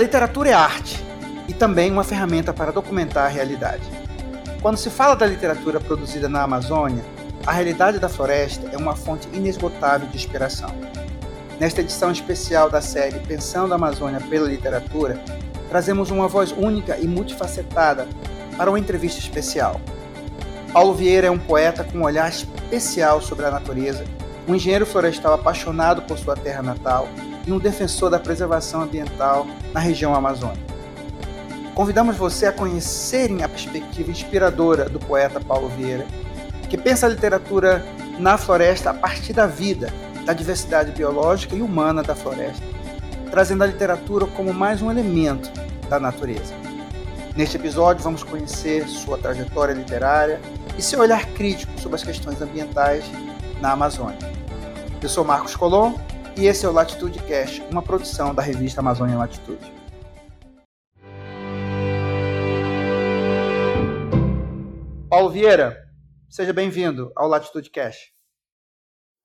literatura é arte e também uma ferramenta para documentar a realidade. Quando se fala da literatura produzida na Amazônia, a realidade da floresta é uma fonte inesgotável de inspiração. Nesta edição especial da série Pensando a Amazônia pela Literatura, trazemos uma voz única e multifacetada para uma entrevista especial. Paulo Vieira é um poeta com um olhar especial sobre a natureza, um engenheiro florestal apaixonado por sua terra natal e um defensor da preservação ambiental na região amazônica. Convidamos você a conhecerem a perspectiva inspiradora do poeta Paulo Vieira, que pensa a literatura na floresta a partir da vida, da diversidade biológica e humana da floresta, trazendo a literatura como mais um elemento da natureza. Neste episódio, vamos conhecer sua trajetória literária e seu olhar crítico sobre as questões ambientais na Amazônia. Eu sou Marcos Colom e esse é o Latitude Cast, uma produção da revista Amazônia Latitude. Paulo Vieira, seja bem-vindo ao Latitude Cash.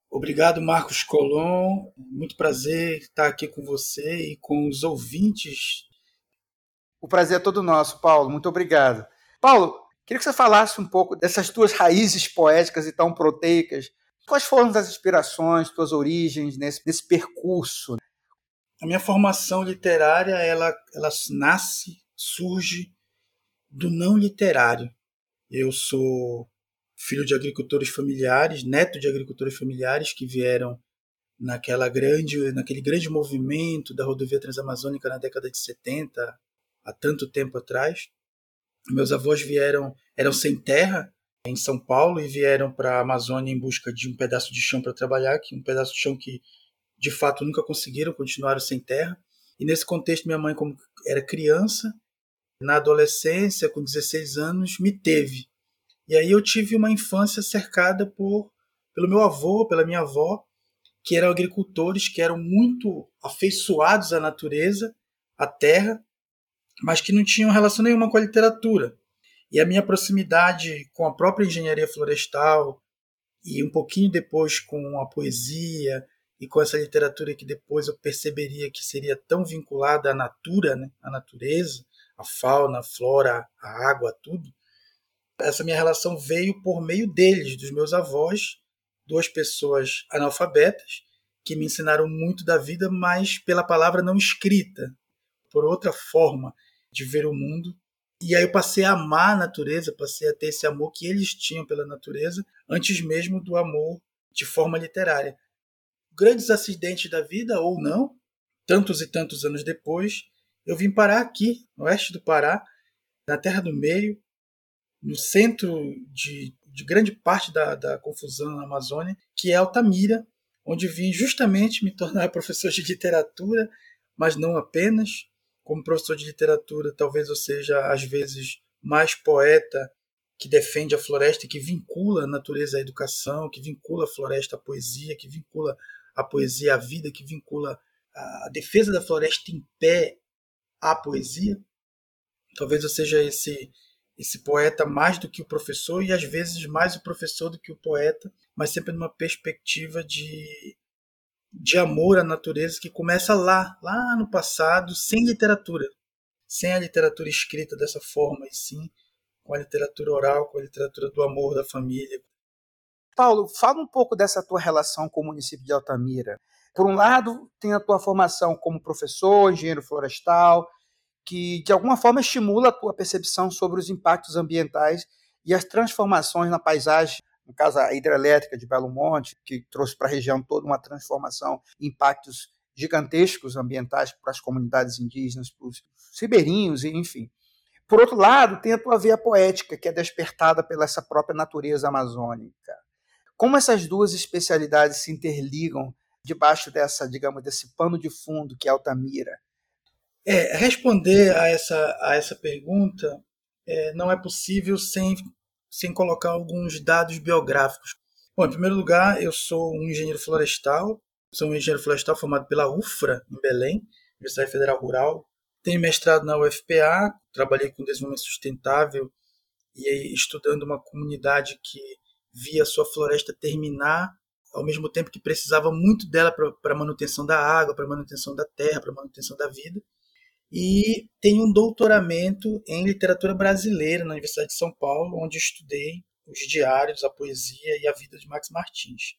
Obrigado, Marcos Colom. Muito prazer estar aqui com você e com os ouvintes. O prazer é todo nosso, Paulo. Muito obrigado. Paulo, queria que você falasse um pouco dessas tuas raízes poéticas e tão proteicas. Quais foram as inspirações, tuas origens nesse, nesse percurso? A minha formação literária, ela, ela nasce, surge do não literário. Eu sou filho de agricultores familiares, neto de agricultores familiares que vieram naquela grande, naquele grande movimento da rodovia transamazônica na década de 70, há tanto tempo atrás. Meus avós vieram, eram sem terra em São Paulo e vieram para a Amazônia em busca de um pedaço de chão para trabalhar, que um pedaço de chão que de fato nunca conseguiram, continuaram sem terra. E nesse contexto minha mãe como era criança, na adolescência, com 16 anos, me teve. E aí eu tive uma infância cercada por pelo meu avô, pela minha avó, que eram agricultores, que eram muito afeiçoados à natureza, à terra, mas que não tinham relação nenhuma com a literatura. E a minha proximidade com a própria engenharia florestal e um pouquinho depois com a poesia e com essa literatura que depois eu perceberia que seria tão vinculada à natura, né, à natureza, a fauna, a flora, a água, tudo. Essa minha relação veio por meio deles, dos meus avós, duas pessoas analfabetas que me ensinaram muito da vida, mas pela palavra não escrita, por outra forma de ver o mundo. E aí eu passei a amar a natureza, passei a ter esse amor que eles tinham pela natureza, antes mesmo do amor de forma literária. Grandes acidentes da vida, ou não, tantos e tantos anos depois, eu vim parar aqui, no oeste do Pará, na Terra do Meio, no centro de, de grande parte da, da confusão na Amazônia, que é Altamira, onde vim justamente me tornar professor de literatura, mas não apenas. Como professor de literatura, talvez eu seja, às vezes, mais poeta que defende a floresta, que vincula a natureza à educação, que vincula a floresta à poesia, que vincula a poesia à vida, que vincula a defesa da floresta em pé à poesia. Talvez eu seja esse esse poeta mais do que o professor e às vezes mais o professor do que o poeta, mas sempre numa perspectiva de de amor à natureza que começa lá, lá no passado, sem literatura, sem a literatura escrita dessa forma, e sim com a literatura oral, com a literatura do amor da família. Paulo, fala um pouco dessa tua relação com o município de Altamira. Por um lado, tem a tua formação como professor, engenheiro florestal, que de alguma forma estimula a tua percepção sobre os impactos ambientais e as transformações na paisagem, no caso a hidrelétrica de Belo Monte, que trouxe para a região toda uma transformação, impactos gigantescos ambientais para as comunidades indígenas, para os ribeirinhos, enfim. Por outro lado, tem a tua veia poética, que é despertada pela essa própria natureza amazônica. Como essas duas especialidades se interligam debaixo dessa, digamos, desse pano de fundo que é Altamira? É, responder a essa, a essa pergunta é, não é possível sem, sem colocar alguns dados biográficos. Bom, em primeiro lugar, eu sou um engenheiro florestal, sou um engenheiro florestal formado pela UFRA, em Belém, Universidade Federal Rural. Tenho mestrado na UFPA, trabalhei com desenvolvimento sustentável e estudando uma comunidade que via sua floresta terminar ao mesmo tempo que precisava muito dela para manutenção da água, para manutenção da terra, para manutenção da vida. E tenho um doutoramento em literatura brasileira na Universidade de São Paulo, onde estudei os diários, a poesia e a vida de Max Martins.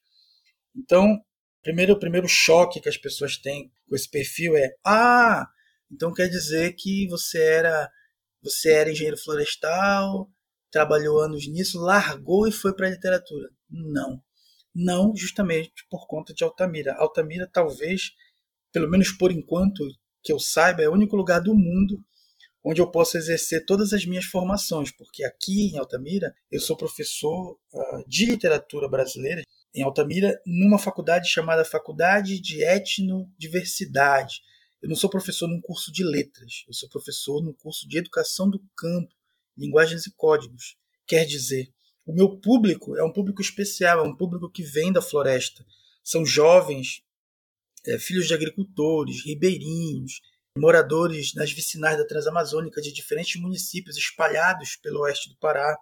Então, primeiro o primeiro choque que as pessoas têm com esse perfil é: ah, então quer dizer que você era você era engenheiro florestal, trabalhou anos nisso, largou e foi para a literatura. Não. Não justamente por conta de Altamira. Altamira talvez, pelo menos por enquanto que eu saiba, é o único lugar do mundo onde eu posso exercer todas as minhas formações, porque aqui em Altamira eu sou professor uh, de literatura brasileira em Altamira numa faculdade chamada Faculdade de Etnodiversidade. Eu não sou professor num curso de letras, eu sou professor num curso de educação do campo, linguagens e códigos. Quer dizer, o meu público é um público especial, é um público que vem da floresta. São jovens, é, filhos de agricultores, ribeirinhos, moradores nas vicinais da Transamazônica de diferentes municípios espalhados pelo oeste do Pará.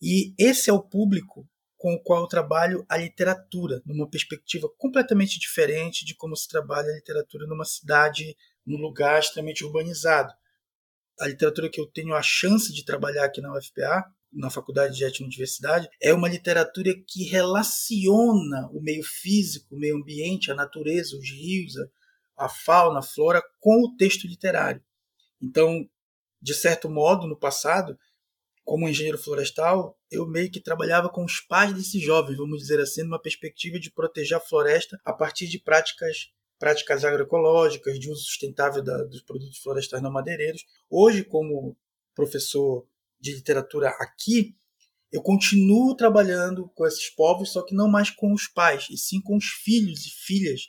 E esse é o público com o qual eu trabalho a literatura, numa perspectiva completamente diferente de como se trabalha a literatura numa cidade, num lugar extremamente urbanizado. A literatura que eu tenho a chance de trabalhar aqui na UFPA, na Faculdade de Etnodiversidade, é uma literatura que relaciona o meio físico, o meio ambiente, a natureza, os rios, a fauna, a flora com o texto literário. Então, de certo modo, no passado, como engenheiro florestal, eu meio que trabalhava com os pais desses jovens, vamos dizer assim, numa perspectiva de proteger a floresta a partir de práticas práticas agroecológicas, de uso sustentável da, dos produtos florestais não madeireiros. Hoje, como professor de literatura aqui, eu continuo trabalhando com esses povos, só que não mais com os pais, e sim com os filhos e filhas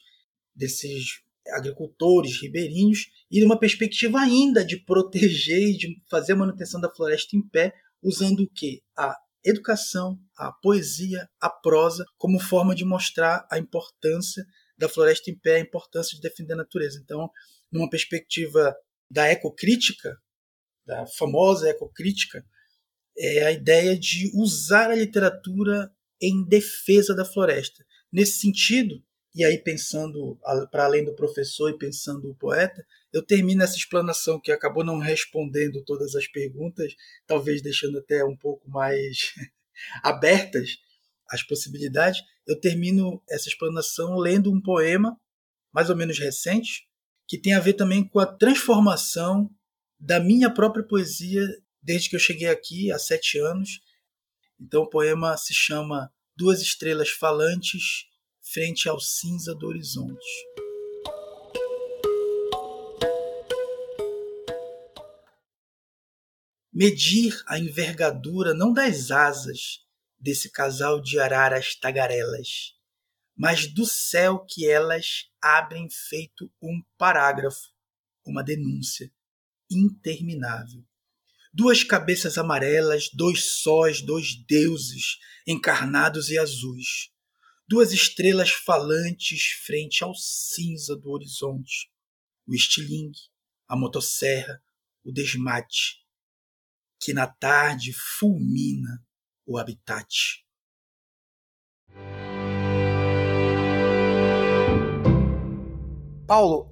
desses agricultores ribeirinhos e numa perspectiva ainda de proteger e de fazer a manutenção da floresta em pé, usando o que? A educação, a poesia, a prosa, como forma de mostrar a importância da floresta em pé, a importância de defender a natureza. Então, numa perspectiva da ecocrítica, da famosa ecocrítica, é a ideia de usar a literatura em defesa da floresta. Nesse sentido, e aí pensando para além do professor e pensando o poeta, eu termino essa explanação que acabou não respondendo todas as perguntas, talvez deixando até um pouco mais abertas as possibilidades. Eu termino essa explanação lendo um poema mais ou menos recente, que tem a ver também com a transformação da minha própria poesia desde que eu cheguei aqui há sete anos. Então o poema se chama Duas Estrelas Falantes frente ao cinza do horizonte. Medir a envergadura não das asas desse casal de araras tagarelas, mas do céu que elas abrem feito um parágrafo, uma denúncia interminável. Duas cabeças amarelas, dois sóis, dois deuses encarnados e azuis duas estrelas falantes frente ao cinza do horizonte, o estilingue, a motosserra, o desmate, que na tarde fulmina o habitat. Paulo,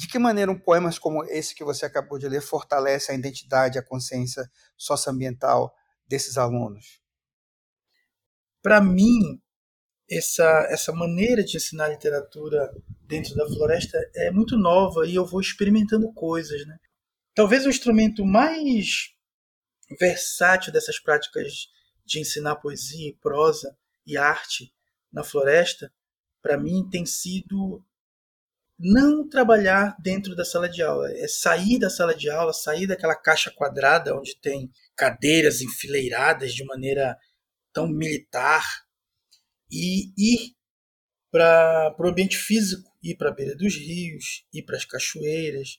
de que maneira um poemas como esse que você acabou de ler fortalece a identidade, a consciência socioambiental desses alunos? Para mim, essa, essa maneira de ensinar literatura dentro da floresta é muito nova e eu vou experimentando coisas. Né? Talvez o instrumento mais versátil dessas práticas de ensinar poesia, prosa e arte na floresta, para mim, tem sido não trabalhar dentro da sala de aula, é sair da sala de aula, sair daquela caixa quadrada onde tem cadeiras enfileiradas de maneira tão militar e ir para o ambiente físico, ir para a beira dos rios, ir para as cachoeiras,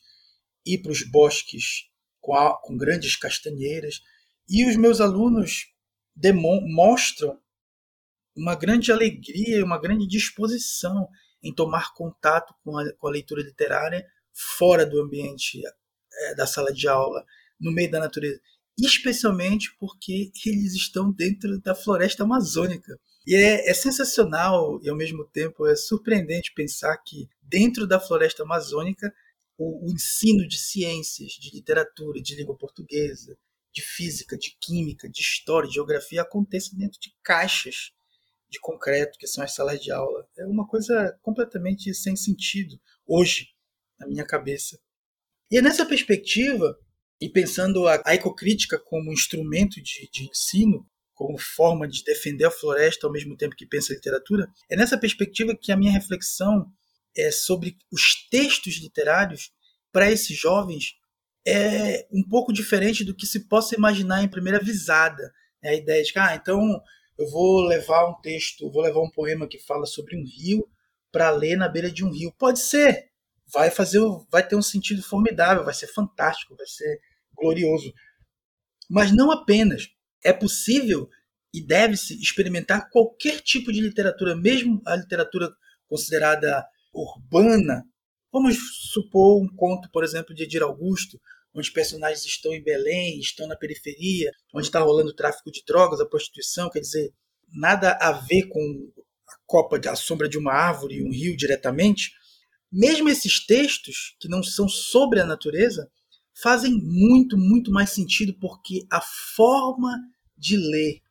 ir para os bosques com, a, com grandes castanheiras. E os meus alunos mostram uma grande alegria uma grande disposição em tomar contato com a, com a leitura literária fora do ambiente é, da sala de aula, no meio da natureza. Especialmente porque eles estão dentro da floresta amazônica. E é, é, sensacional e ao mesmo tempo é surpreendente pensar que dentro da floresta amazônica o, o ensino de ciências, de literatura, de língua portuguesa, de física, de química, de história, de geografia aconteça dentro de caixas de concreto, que são as salas de aula. É uma coisa completamente sem sentido hoje, na minha cabeça. E é nessa perspectiva, e pensando a, a ecocrítica como instrumento de, de ensino, como forma de defender a floresta ao mesmo tempo que pensa a literatura, é nessa perspectiva que a minha reflexão é sobre os textos literários para esses jovens é um pouco diferente do que se possa imaginar em primeira visada. É a ideia de que, ah, então eu vou levar um texto, vou levar um poema que fala sobre um rio para ler na beira de um rio. Pode ser, vai fazer, vai ter um sentido formidável, vai ser fantástico, vai ser glorioso. Mas não apenas. É possível e deve-se experimentar qualquer tipo de literatura, mesmo a literatura considerada urbana. Vamos supor um conto, por exemplo, de Edir Augusto, onde personagens estão em Belém, estão na periferia, onde está rolando o tráfico de drogas, a prostituição, quer dizer, nada a ver com a copa, a sombra de uma árvore e um rio diretamente. Mesmo esses textos, que não são sobre a natureza, fazem muito, muito mais sentido porque a forma de ler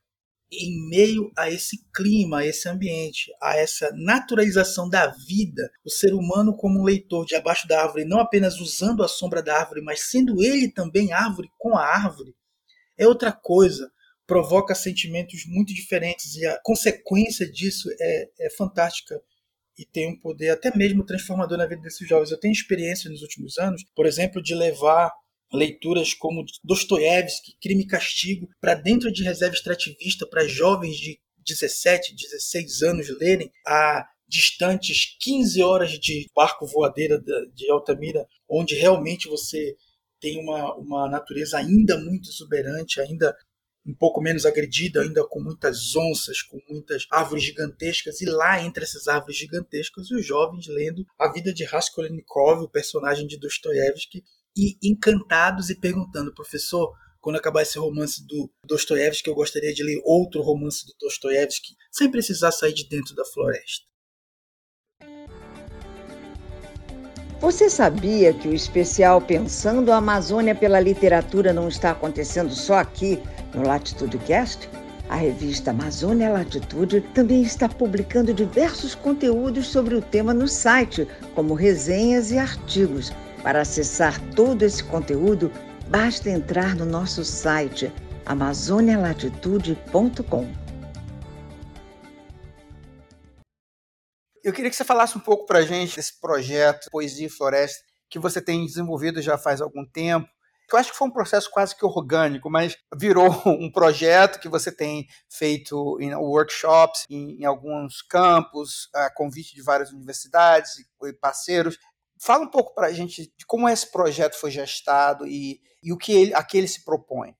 em meio a esse clima, a esse ambiente, a essa naturalização da vida, o ser humano como um leitor de abaixo da árvore, não apenas usando a sombra da árvore, mas sendo ele também árvore com a árvore, é outra coisa. Provoca sentimentos muito diferentes e a consequência disso é, é fantástica e tem um poder até mesmo transformador na vida desses jovens. Eu tenho experiência nos últimos anos, por exemplo, de levar leituras como Dostoiévski, Crime e Castigo, para dentro de reserva extrativista, para jovens de 17, 16 anos lerem, a distantes 15 horas de barco voadeira de Altamira, onde realmente você tem uma, uma natureza ainda muito exuberante, ainda um pouco menos agredida, ainda com muitas onças, com muitas árvores gigantescas, e lá entre essas árvores gigantescas, os jovens lendo a vida de Raskolnikov, o personagem de Dostoiévski, e encantados e perguntando, professor, quando acabar esse romance do Dostoiévski, eu gostaria de ler outro romance do Dostoiévski, sem precisar sair de dentro da floresta. Você sabia que o especial Pensando a Amazônia pela Literatura não está acontecendo só aqui no Latitude Cast? A revista Amazônia Latitude também está publicando diversos conteúdos sobre o tema no site, como resenhas e artigos. Para acessar todo esse conteúdo, basta entrar no nosso site amazonialatitude.com. Eu queria que você falasse um pouco para a gente desse projeto Poesia e Floresta que você tem desenvolvido já faz algum tempo. Eu acho que foi um processo quase que orgânico, mas virou um projeto que você tem feito em workshops em, em alguns campos, a convite de várias universidades e parceiros. Fala um pouco para a gente de como esse projeto foi gestado e, e o que ele, a que ele se propõe.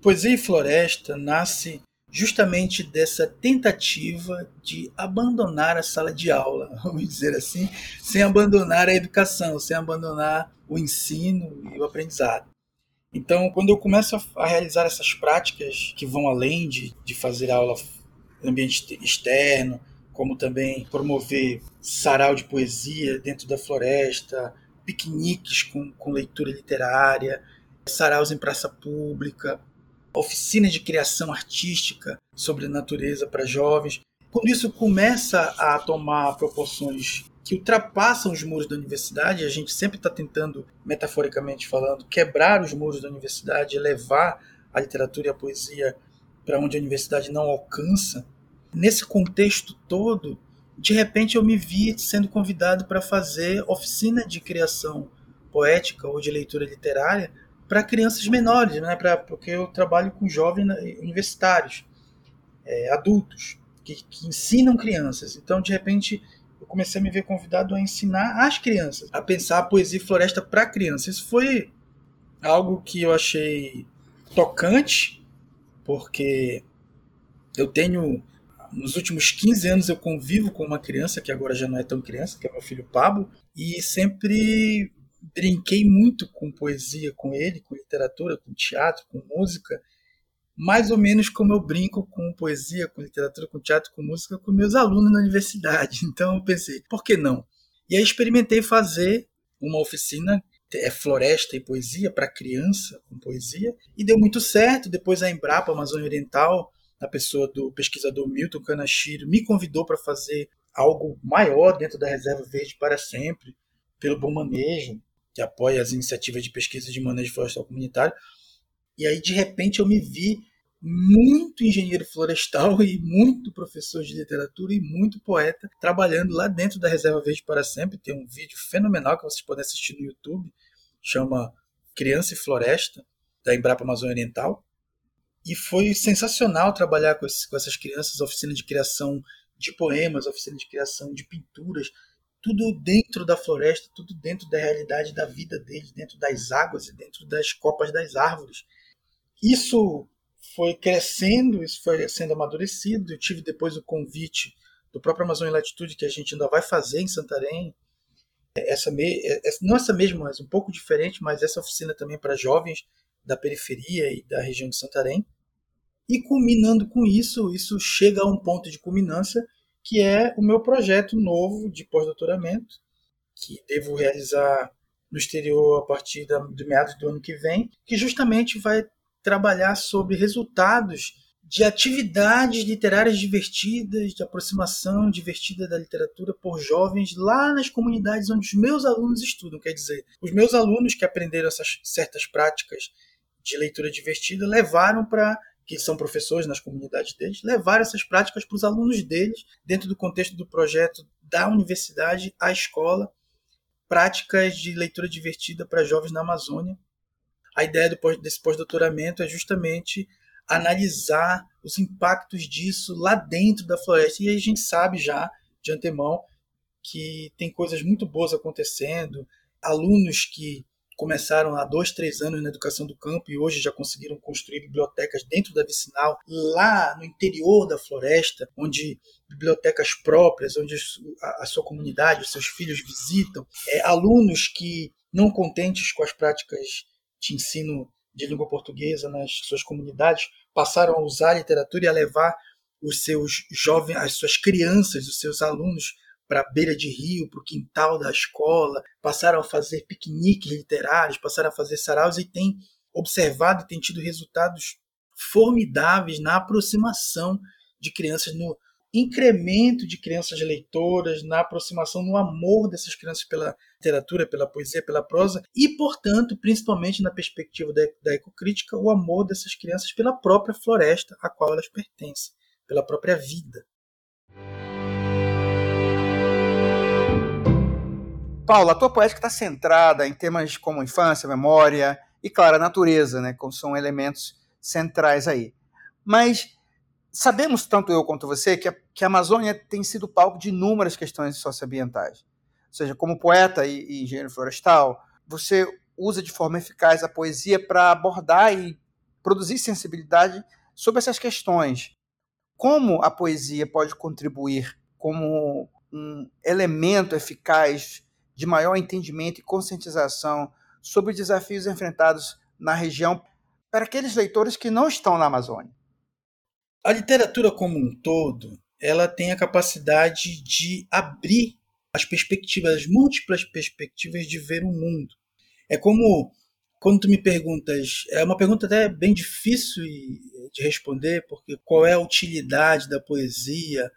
Poesia e Floresta nasce justamente dessa tentativa de abandonar a sala de aula, vamos dizer assim, sem abandonar a educação, sem abandonar o ensino e o aprendizado. Então, quando eu começo a realizar essas práticas que vão além de, de fazer aula no ambiente externo, como também promover sarau de poesia dentro da floresta, piqueniques com, com leitura literária, saraus em praça pública, oficinas de criação artística sobre a natureza para jovens. Quando isso começa a tomar proporções que ultrapassam os muros da universidade, a gente sempre está tentando, metaforicamente falando, quebrar os muros da universidade levar a literatura e a poesia para onde a universidade não alcança, nesse contexto todo, de repente eu me vi sendo convidado para fazer oficina de criação poética ou de leitura literária para crianças menores, né? pra, porque eu trabalho com jovens universitários, é, adultos, que, que ensinam crianças. Então, de repente, eu comecei a me ver convidado a ensinar as crianças, a pensar a poesia e floresta para crianças. Isso foi algo que eu achei tocante, porque eu tenho nos últimos 15 anos eu convivo com uma criança que agora já não é tão criança, que é meu filho Pablo, e sempre brinquei muito com poesia com ele, com literatura, com teatro, com música, mais ou menos como eu brinco com poesia, com literatura, com teatro, com música com meus alunos na universidade. Então eu pensei, por que não? E aí experimentei fazer uma oficina é floresta e poesia para criança com poesia e deu muito certo. Depois a Embrapa Amazônia Oriental, a pessoa do pesquisador Milton Kanashiro, me convidou para fazer algo maior dentro da Reserva Verde para sempre, pelo Bom Manejo, que apoia as iniciativas de pesquisa de manejo florestal comunitário. E aí, de repente, eu me vi muito engenheiro florestal e muito professor de literatura e muito poeta trabalhando lá dentro da Reserva Verde para Sempre. Tem um vídeo fenomenal que vocês podem assistir no YouTube, chama Criança e Floresta, da Embrapa Amazônia Oriental. E foi sensacional trabalhar com, com essas crianças, oficina de criação de poemas, oficina de criação de pinturas, tudo dentro da floresta, tudo dentro da realidade da vida deles, dentro das águas e dentro das copas das árvores. Isso foi crescendo, isso foi sendo amadurecido. Eu tive depois o convite do próprio Amazônia Latitude, que a gente ainda vai fazer em Santarém. Essa me... Não essa mesma, mas um pouco diferente, mas essa oficina também para jovens da periferia e da região de Santarém. E culminando com isso, isso chega a um ponto de culminância, que é o meu projeto novo de pós-doutoramento, que devo realizar no exterior a partir de meados do ano que vem, que justamente vai trabalhar sobre resultados de atividades literárias divertidas, de aproximação divertida da literatura por jovens lá nas comunidades onde os meus alunos estudam. Quer dizer, os meus alunos que aprenderam essas certas práticas de leitura divertida levaram para que são professores nas comunidades deles, levaram essas práticas para os alunos deles, dentro do contexto do projeto da universidade à escola, práticas de leitura divertida para jovens na Amazônia. A ideia do, desse pós-doutoramento é justamente analisar os impactos disso lá dentro da floresta. E a gente sabe já, de antemão, que tem coisas muito boas acontecendo, alunos que começaram há dois, três anos na educação do campo e hoje já conseguiram construir bibliotecas dentro da vicinal, lá no interior da floresta, onde bibliotecas próprias, onde a, sua comunidade, os seus filhos visitam, é, alunos que, não contentes com as práticas de ensino de língua portuguesa nas suas comunidades, passaram a usar a literatura e a levar os seus jovens, as suas crianças, os seus alunos para a beira de rio, para o quintal da escola, passaram a fazer piqueniques literários, passaram a fazer saraus e têm observado e têm tido resultados formidáveis na aproximação de crianças, no incremento de crianças leitoras, na aproximação, no amor dessas crianças pela literatura, pela poesia, pela prosa e, portanto, principalmente na perspectiva da, da ecocrítica, o amor dessas crianças pela própria floresta a qual elas pertencem, pela própria vida. Paula, a tua poética está centrada em temas como infância, memória e, claro, a natureza, né, como são elementos centrais aí. Mas sabemos, tanto eu quanto você, que a, que a Amazônia tem sido palco de inúmeras questões socioambientais. Ou seja, como poeta e, e engenheiro florestal, você usa de forma eficaz a poesia para abordar e produzir sensibilidade sobre essas questões. Como a poesia pode contribuir como um elemento eficaz de maior entendimento e conscientização sobre desafios enfrentados na região para aqueles leitores que não estão na Amazônia. A literatura como um todo, ela tem a capacidade de abrir as perspectivas, as múltiplas perspectivas de ver o mundo. É como quando tu me perguntas, é uma pergunta até bem difícil de responder, porque qual é a utilidade da poesia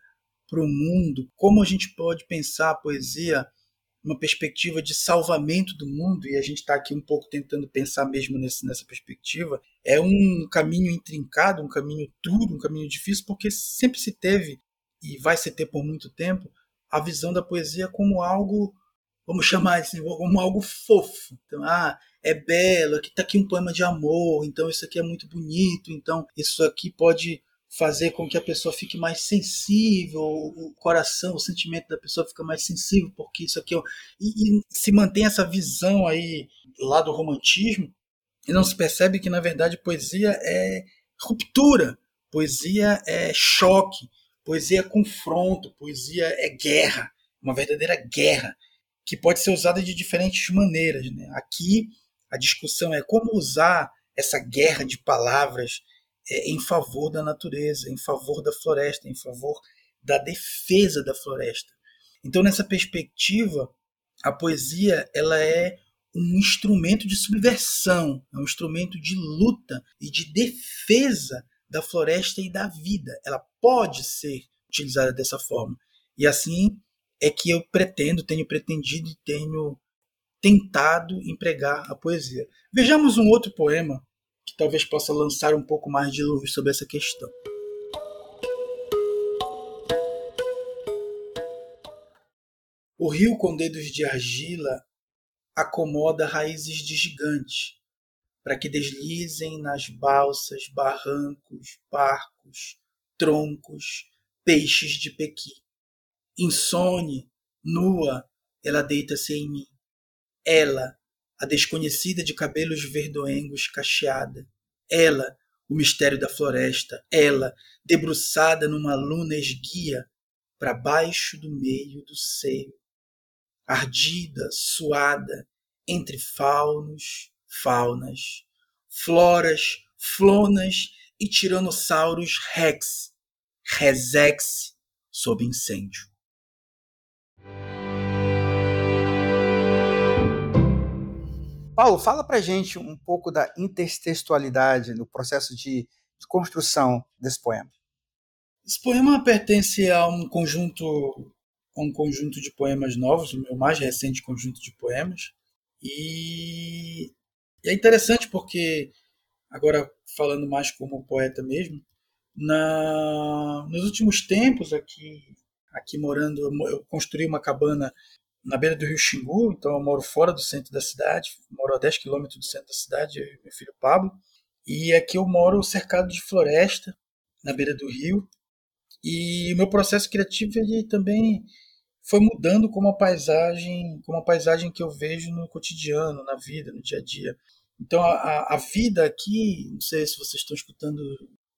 para o mundo? Como a gente pode pensar a poesia uma perspectiva de salvamento do mundo, e a gente está aqui um pouco tentando pensar mesmo nesse, nessa perspectiva, é um caminho intrincado, um caminho duro, um caminho difícil, porque sempre se teve, e vai se ter por muito tempo, a visão da poesia como algo, vamos chamar assim, como algo fofo. Então, ah, é belo, aqui está aqui um poema de amor, então isso aqui é muito bonito, então isso aqui pode fazer com que a pessoa fique mais sensível, o coração, o sentimento da pessoa fica mais sensível, porque isso aqui é... E, e se mantém essa visão aí lá do romantismo, e não se percebe que, na verdade, poesia é ruptura, poesia é choque, poesia é confronto, poesia é guerra, uma verdadeira guerra, que pode ser usada de diferentes maneiras. Né? Aqui, a discussão é como usar essa guerra de palavras em favor da natureza, em favor da floresta, em favor da defesa da floresta. Então, nessa perspectiva, a poesia ela é um instrumento de subversão, é um instrumento de luta e de defesa da floresta e da vida. Ela pode ser utilizada dessa forma. E assim é que eu pretendo, tenho pretendido e tenho tentado empregar a poesia. Vejamos um outro poema que talvez possa lançar um pouco mais de luz sobre essa questão. O rio com dedos de argila acomoda raízes de gigante, para que deslizem nas balsas, barrancos, barcos, troncos, peixes de pequi. Insone, nua, ela deita-se em mim. Ela, a desconhecida de cabelos verdoengos cacheada. Ela, o mistério da floresta. Ela, debruçada numa luna esguia, para baixo do meio do seio. Ardida, suada, entre faunos, faunas, floras, flonas e tiranossauros rex, resex sob incêndio. Paulo, fala pra gente um pouco da intertextualidade no processo de, de construção desse poema. Esse poema pertence a um conjunto um conjunto de poemas novos, o meu mais recente conjunto de poemas. E é interessante porque, agora falando mais como poeta mesmo, na, nos últimos tempos aqui, aqui morando, eu construí uma cabana na beira do rio Xingu, então eu moro fora do centro da cidade, moro a 10 quilômetros do centro da cidade, eu e meu filho Pablo, e aqui eu moro cercado de floresta, na beira do rio, e o meu processo criativo ele também foi mudando como a paisagem, como a paisagem que eu vejo no cotidiano, na vida, no dia a dia. Então a, a vida aqui, não sei se vocês estão escutando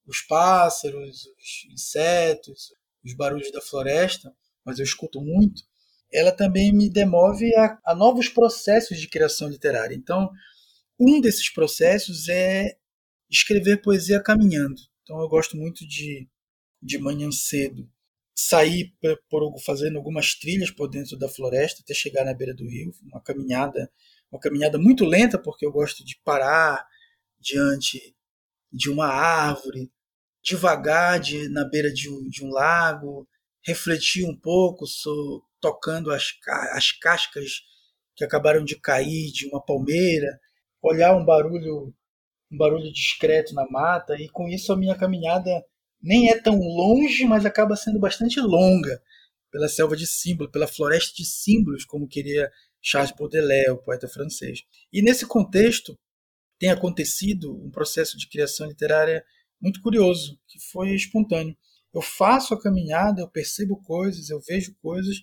os pássaros, os insetos, os barulhos da floresta, mas eu escuto muito ela também me demove a, a novos processos de criação literária. Então, um desses processos é escrever poesia caminhando. Então, eu gosto muito de, de manhã cedo, sair por, fazendo algumas trilhas por dentro da floresta até chegar na beira do rio, uma caminhada, uma caminhada muito lenta, porque eu gosto de parar diante de uma árvore, devagar de, na beira de um, de um lago, refletir um pouco sobre, tocando as, as cascas que acabaram de cair de uma palmeira, olhar um barulho um barulho discreto na mata e com isso a minha caminhada nem é tão longe, mas acaba sendo bastante longa pela selva de símbolos, pela floresta de símbolos, como queria Charles Baudelaire, o poeta francês. E nesse contexto tem acontecido um processo de criação literária muito curioso, que foi espontâneo. Eu faço a caminhada, eu percebo coisas, eu vejo coisas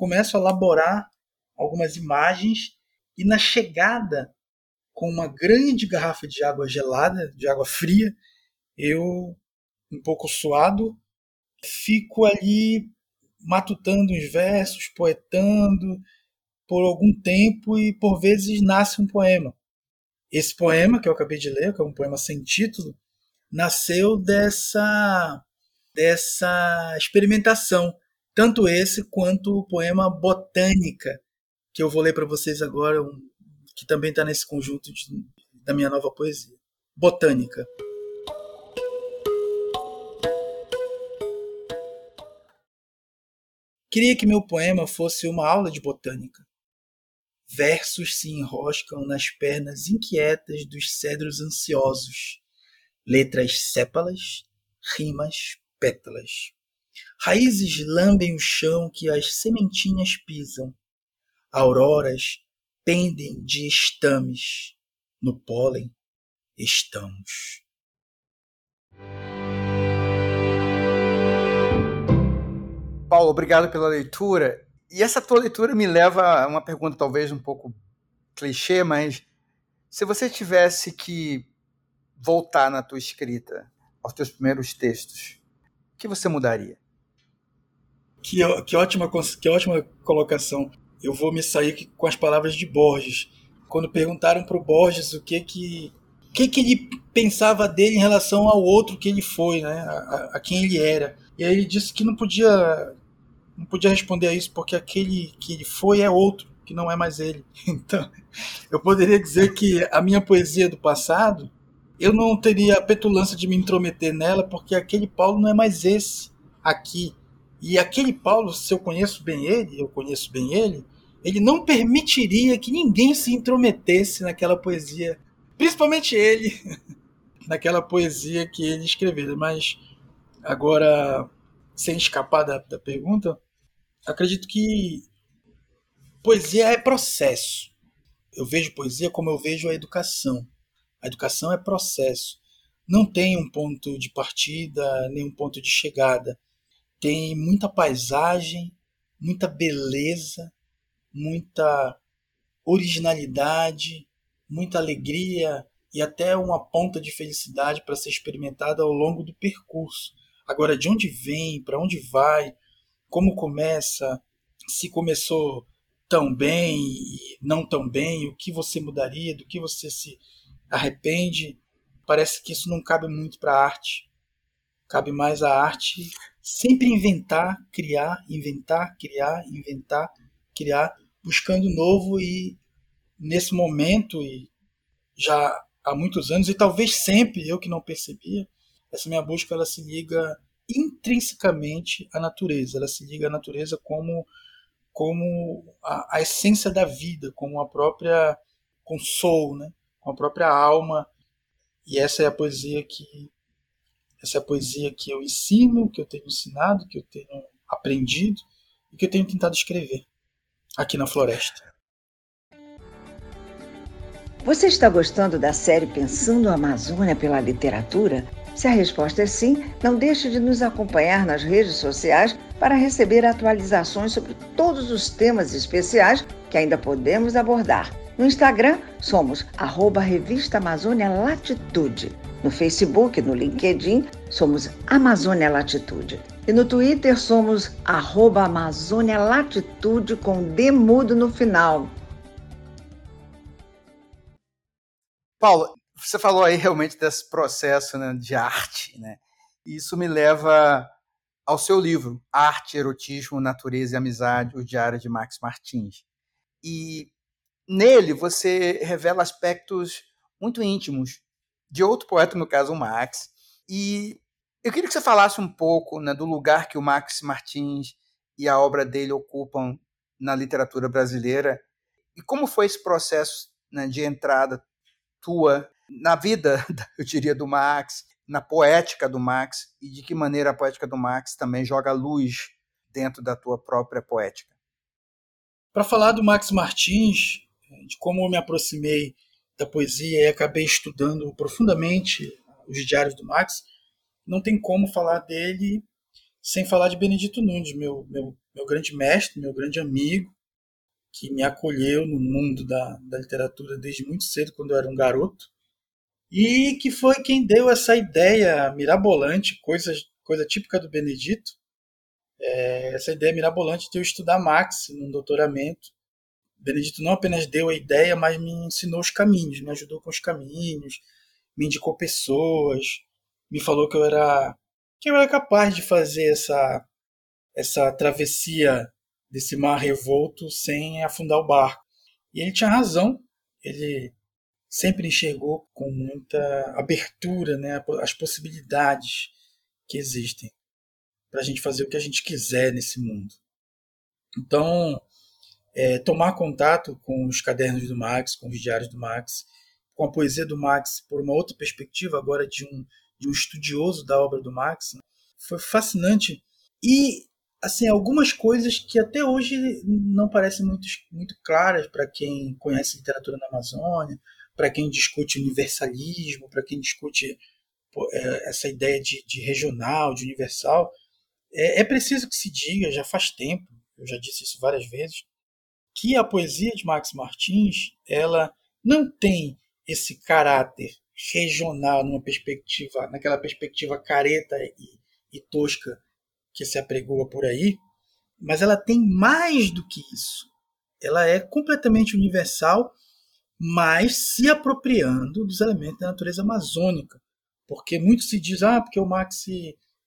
começo a elaborar algumas imagens e na chegada com uma grande garrafa de água gelada, de água fria, eu um pouco suado, fico ali matutando os versos, poetando por algum tempo e por vezes nasce um poema. Esse poema que eu acabei de ler, que é um poema sem título, nasceu dessa dessa experimentação tanto esse quanto o poema Botânica, que eu vou ler para vocês agora, um, que também está nesse conjunto de, da minha nova poesia. Botânica. Queria que meu poema fosse uma aula de botânica. Versos se enroscam nas pernas inquietas dos cedros ansiosos, letras sépalas, rimas, pétalas. Raízes lambem o chão que as sementinhas pisam. Auroras pendem de estames. No pólen estamos. Paulo, obrigado pela leitura. E essa tua leitura me leva a uma pergunta talvez um pouco clichê, mas se você tivesse que voltar na tua escrita aos teus primeiros textos, o que você mudaria? Que, que, ótima, que ótima colocação. Eu vou me sair com as palavras de Borges. Quando perguntaram para o Borges o que que, que que ele pensava dele em relação ao outro que ele foi, né? A, a, quem ele era. E aí ele disse que não podia não podia responder a isso porque aquele que ele foi é outro, que não é mais ele. Então, eu poderia dizer que a minha poesia do passado, eu não teria a petulância de me intrometer nela, porque aquele Paulo não é mais esse aqui. E aquele Paulo, se eu conheço bem ele, eu conheço bem ele, ele não permitiria que ninguém se intrometesse naquela poesia, principalmente ele, naquela poesia que ele escreveu. Mas agora, sem escapar da, da pergunta, acredito que poesia é processo. Eu vejo poesia como eu vejo a educação. A educação é processo. Não tem um ponto de partida, nem um ponto de chegada. Tem muita paisagem, muita beleza, muita originalidade, muita alegria e até uma ponta de felicidade para ser experimentada ao longo do percurso. Agora, de onde vem, para onde vai, como começa, se começou tão bem e não tão bem, o que você mudaria, do que você se arrepende, parece que isso não cabe muito para a arte. Cabe mais a arte sempre inventar, criar, inventar, criar, inventar, criar, buscando novo e nesse momento e já há muitos anos e talvez sempre eu que não percebia, essa minha busca ela se liga intrinsecamente à natureza, ela se liga à natureza como como a, a essência da vida, como a própria com soul, né? com a própria alma. E essa é a poesia que essa é a poesia que eu ensino, que eu tenho ensinado, que eu tenho aprendido e que eu tenho tentado escrever aqui na floresta. Você está gostando da série Pensando a Amazônia pela Literatura? Se a resposta é sim, não deixe de nos acompanhar nas redes sociais para receber atualizações sobre todos os temas especiais que ainda podemos abordar. No Instagram, somos arroba Revista Amazônia Latitude. No Facebook, no LinkedIn, somos Amazônia Latitude. E no Twitter somos arroba Amazônia Latitude com D mudo no final. Paulo, você falou aí realmente desse processo né, de arte, né? Isso me leva ao seu livro, Arte, Erotismo, Natureza e Amizade, o Diário de Max Martins. E nele você revela aspectos muito íntimos de outro poeta, no caso o Max. E eu queria que você falasse um pouco né, do lugar que o Max Martins e a obra dele ocupam na literatura brasileira e como foi esse processo né, de entrada tua na vida, eu diria, do Max, na poética do Max e de que maneira a poética do Max também joga luz dentro da tua própria poética. Para falar do Max Martins, de como eu me aproximei da poesia e acabei estudando profundamente os diários do Max, não tem como falar dele sem falar de Benedito Nunes, meu, meu, meu grande mestre, meu grande amigo, que me acolheu no mundo da, da literatura desde muito cedo, quando eu era um garoto, e que foi quem deu essa ideia mirabolante, coisa, coisa típica do Benedito, é, essa ideia mirabolante de eu estudar Max num doutoramento, Benedito não apenas deu a ideia, mas me ensinou os caminhos, me ajudou com os caminhos, me indicou pessoas, me falou que eu era que eu era capaz de fazer essa essa travessia desse mar revolto sem afundar o barco. E ele tinha razão. Ele sempre enxergou com muita abertura, né, as possibilidades que existem para a gente fazer o que a gente quiser nesse mundo. Então, é, tomar contato com os cadernos do Max, com os diários do Max, com a poesia do Max por uma outra perspectiva, agora de um, de um estudioso da obra do Max, né? foi fascinante. E, assim, algumas coisas que até hoje não parecem muito, muito claras para quem conhece literatura na Amazônia, para quem discute universalismo, para quem discute é, essa ideia de, de regional, de universal. É, é preciso que se diga, já faz tempo, eu já disse isso várias vezes, que a poesia de Max Martins ela não tem esse caráter regional numa perspectiva, naquela perspectiva careta e, e tosca que se apregoa por aí, mas ela tem mais do que isso. Ela é completamente universal, mas se apropriando dos elementos da natureza amazônica. Porque muito se diz, ah, porque o Max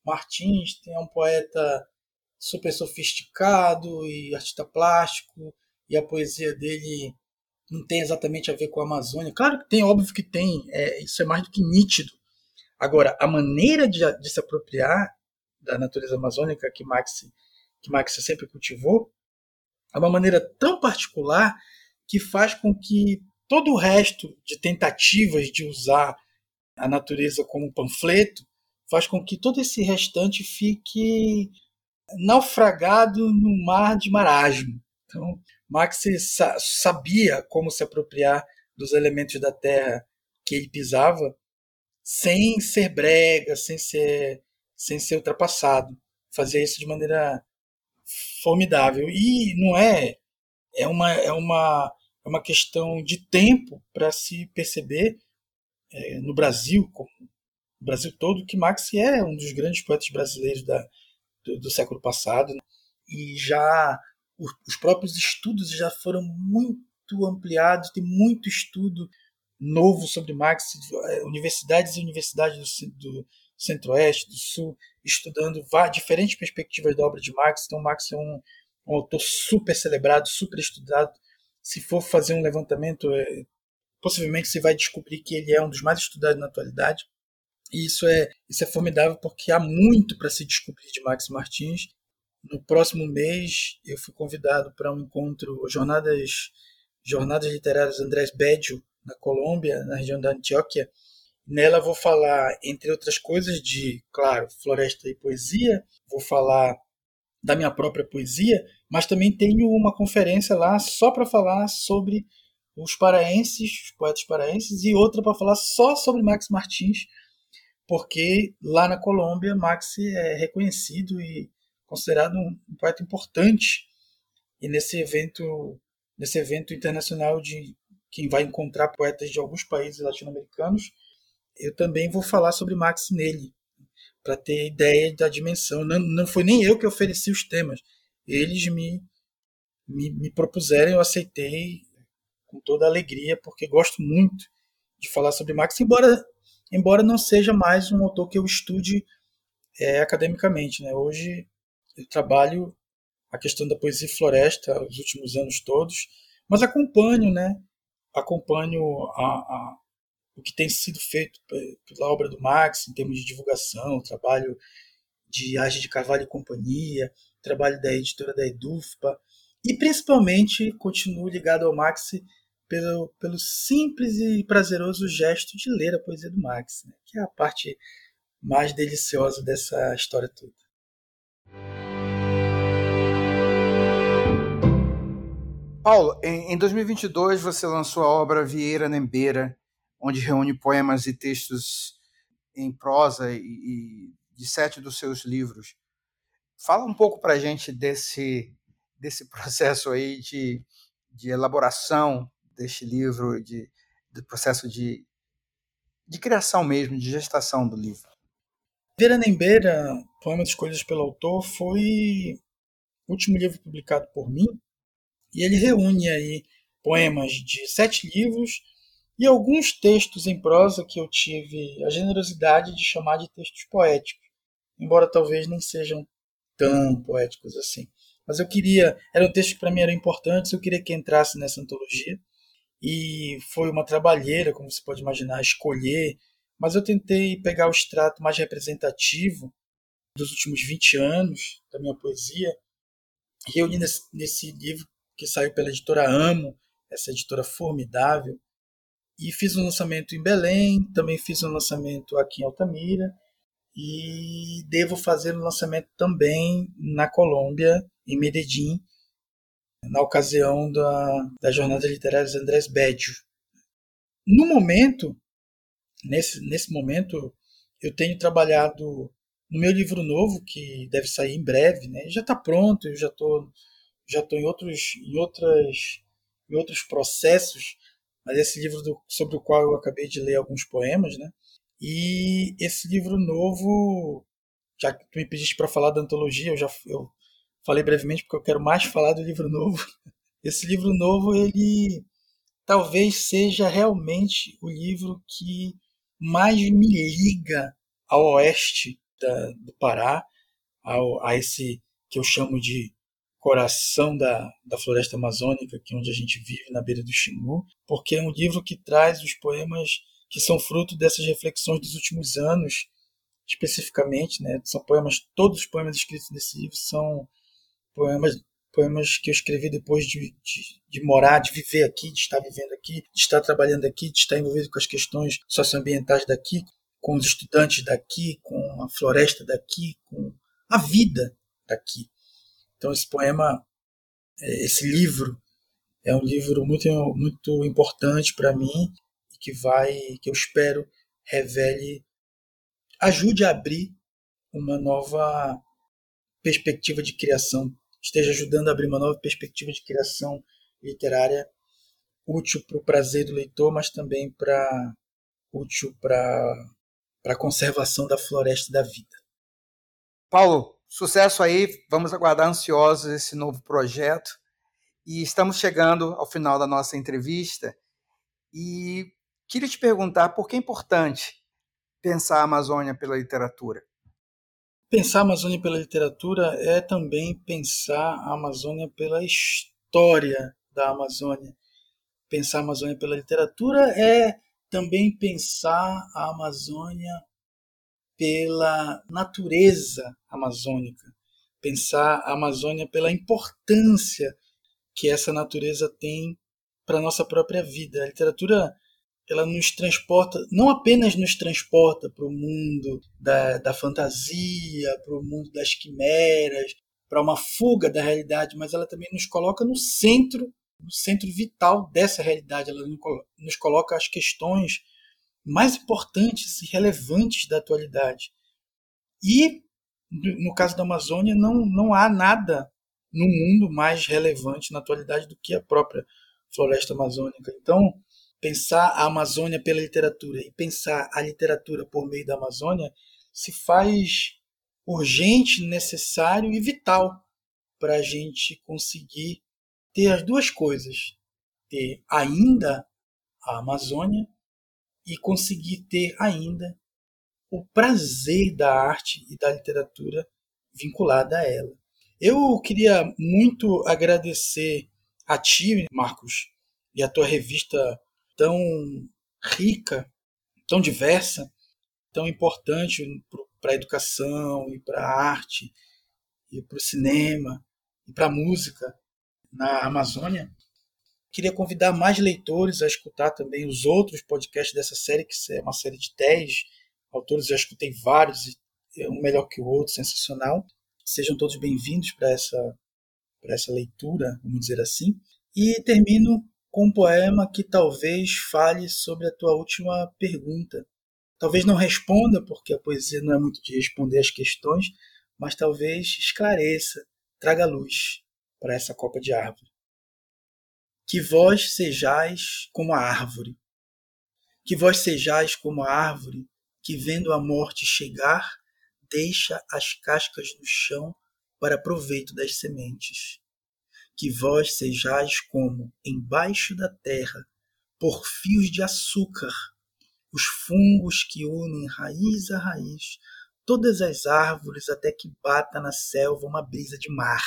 Martins é um poeta super sofisticado e artista plástico, e a poesia dele não tem exatamente a ver com a Amazônia. Claro que tem, óbvio que tem, é, isso é mais do que nítido. Agora, a maneira de, de se apropriar da natureza amazônica que Max, que Max sempre cultivou é uma maneira tão particular que faz com que todo o resto de tentativas de usar a natureza como panfleto faz com que todo esse restante fique naufragado no mar de marasmo. Então, Max sabia como se apropriar dos elementos da terra que ele pisava sem ser brega, sem ser, sem ser ultrapassado. Fazia isso de maneira formidável. E não é. É uma, é uma, é uma questão de tempo para se perceber é, no Brasil, como no Brasil todo, que Max é um dos grandes poetas brasileiros da, do, do século passado. Né? E já os próprios estudos já foram muito ampliados, tem muito estudo novo sobre Marx, é, universidades e universidades do, do Centro-Oeste, do Sul, estudando diferentes perspectivas da obra de Marx. Então, Marx é um, um autor super celebrado, super estudado. Se for fazer um levantamento, é, possivelmente você vai descobrir que ele é um dos mais estudados na atualidade. E isso é, isso é formidável porque há muito para se descobrir de Max Martins no próximo mês, eu fui convidado para um encontro, Jornadas, Jornadas Literárias Andrés Bédio, na Colômbia, na região da Antioquia. Nela vou falar, entre outras coisas, de, claro, floresta e poesia, vou falar da minha própria poesia, mas também tenho uma conferência lá só para falar sobre os paraenses, os poetas paraenses, e outra para falar só sobre Max Martins, porque lá na Colômbia Max é reconhecido e considerado um, poeta importante e nesse evento nesse evento internacional de quem vai encontrar poetas de alguns países latino-americanos, eu também vou falar sobre Max nele, para ter ideia da dimensão. Não, não foi nem eu que ofereci os temas, eles me, me, me propuseram, eu aceitei com toda alegria, porque gosto muito de falar sobre Max, embora, embora não seja mais um autor que eu estude é, academicamente. Né? Hoje eu trabalho a questão da poesia floresta os últimos anos todos, mas acompanho, né? Acompanho a, a, o que tem sido feito pela obra do Max em termos de divulgação, trabalho de Age de Carvalho e Companhia, trabalho da editora da Edufpa, e principalmente continuo ligado ao Max pelo, pelo simples e prazeroso gesto de ler a poesia do Max, né? que é a parte mais deliciosa dessa história toda. Paulo, em 2022 você lançou a obra Vieira Nembeira, onde reúne poemas e textos em prosa e, de sete dos seus livros. Fala um pouco para a gente desse, desse processo aí de, de elaboração deste livro, de, do processo de, de criação mesmo, de gestação do livro. Vieira Nembeira, Poemas Escolhidos pelo Autor, foi o último livro publicado por mim e ele reúne aí poemas de sete livros e alguns textos em prosa que eu tive a generosidade de chamar de textos poéticos, embora talvez nem sejam tão poéticos assim. Mas eu queria, eram textos que para mim eram importantes, eu queria que entrasse nessa antologia. E foi uma trabalheira, como você pode imaginar, escolher, mas eu tentei pegar o extrato mais representativo dos últimos 20 anos da minha poesia, reuni nesse, nesse livro que saiu pela editora Amo, essa editora formidável. E fiz um lançamento em Belém, também fiz um lançamento aqui em Altamira e devo fazer um lançamento também na Colômbia, em Medellín, na ocasião da, da Jornada Literária Andrés Bédio. No momento, nesse, nesse momento, eu tenho trabalhado no meu livro novo, que deve sair em breve, né? já está pronto, eu já estou já estou em outros, em, outras, em outros processos, mas esse livro do, sobre o qual eu acabei de ler alguns poemas, né? E esse livro novo, já que tu me pediste para falar da antologia, eu já eu falei brevemente porque eu quero mais falar do livro novo. Esse livro novo, ele talvez seja realmente o livro que mais me liga ao oeste da, do Pará, ao, a esse que eu chamo de coração da, da floresta amazônica, que é onde a gente vive, na beira do Xingu, porque é um livro que traz os poemas que são fruto dessas reflexões dos últimos anos, especificamente, né? São poemas, todos os poemas escritos nesse livro são poemas poemas que eu escrevi depois de, de, de, morar, de viver aqui, de estar vivendo aqui, de estar trabalhando aqui, de estar envolvido com as questões socioambientais daqui, com os estudantes daqui, com a floresta daqui, com a vida daqui. Então esse poema, é, esse livro, é um livro muito muito importante para mim e que vai, que eu espero revele, ajude a abrir uma nova perspectiva de criação, esteja ajudando a abrir uma nova perspectiva de criação literária útil para o prazer do leitor, mas também para útil para para a conservação da floresta da vida. Paulo, sucesso aí, vamos aguardar ansiosos esse novo projeto. E estamos chegando ao final da nossa entrevista e queria te perguntar por que é importante pensar a Amazônia pela literatura. Pensar a Amazônia pela literatura é também pensar a Amazônia pela história da Amazônia. Pensar a Amazônia pela literatura é também pensar a Amazônia pela natureza amazônica, pensar a Amazônia pela importância que essa natureza tem para a nossa própria vida. A literatura ela nos transporta, não apenas nos transporta para o mundo da, da fantasia, para o mundo das quimeras, para uma fuga da realidade, mas ela também nos coloca no centro no centro vital dessa realidade. Ela nos coloca as questões mais importantes e relevantes da atualidade. E, no caso da Amazônia, não, não há nada no mundo mais relevante na atualidade do que a própria floresta amazônica. Então, pensar a Amazônia pela literatura e pensar a literatura por meio da Amazônia se faz urgente, necessário e vital para a gente conseguir ter as duas coisas: ter ainda a Amazônia e conseguir ter ainda o prazer da arte e da literatura vinculada a ela. Eu queria muito agradecer a ti, Marcos, e a tua revista tão rica, tão diversa, tão importante para a educação e para a arte e para o cinema e para a música na Amazônia. Queria convidar mais leitores a escutar também os outros podcasts dessa série, que é uma série de 10 autores, já escutei vários, um melhor que o outro, sensacional. Sejam todos bem-vindos para essa, essa leitura, vamos dizer assim. E termino com um poema que talvez fale sobre a tua última pergunta. Talvez não responda, porque a poesia não é muito de responder as questões, mas talvez esclareça, traga luz para essa copa de árvore. Que vós sejais como a árvore. Que vós sejais como a árvore que, vendo a morte chegar, deixa as cascas no chão para proveito das sementes. Que vós sejais como, embaixo da terra, por fios de açúcar, os fungos que unem raiz a raiz todas as árvores até que bata na selva uma brisa de mar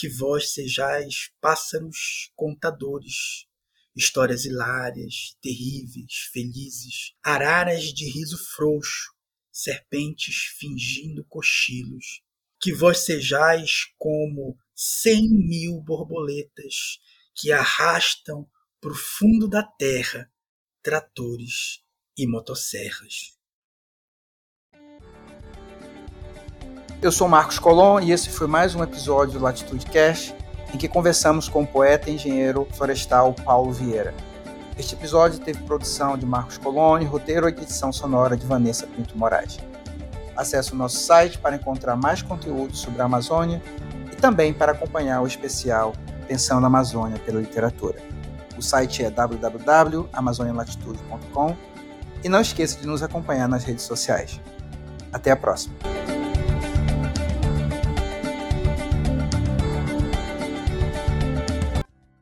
que vós sejais pássaros contadores, histórias hilárias, terríveis, felizes, araras de riso frouxo, serpentes fingindo cochilos, que vós sejais como cem mil borboletas que arrastam para o fundo da terra tratores e motosserras. Eu sou Marcos Colom e esse foi mais um episódio do Latitude Cash, em que conversamos com o poeta e engenheiro florestal Paulo Vieira. Este episódio teve produção de Marcos Colon e roteiro e edição sonora de Vanessa Pinto Moraes. Acesse o nosso site para encontrar mais conteúdo sobre a Amazônia e também para acompanhar o especial Pensando na Amazônia pela Literatura. O site é www.amazonialatitude.com e não esqueça de nos acompanhar nas redes sociais. Até a próxima!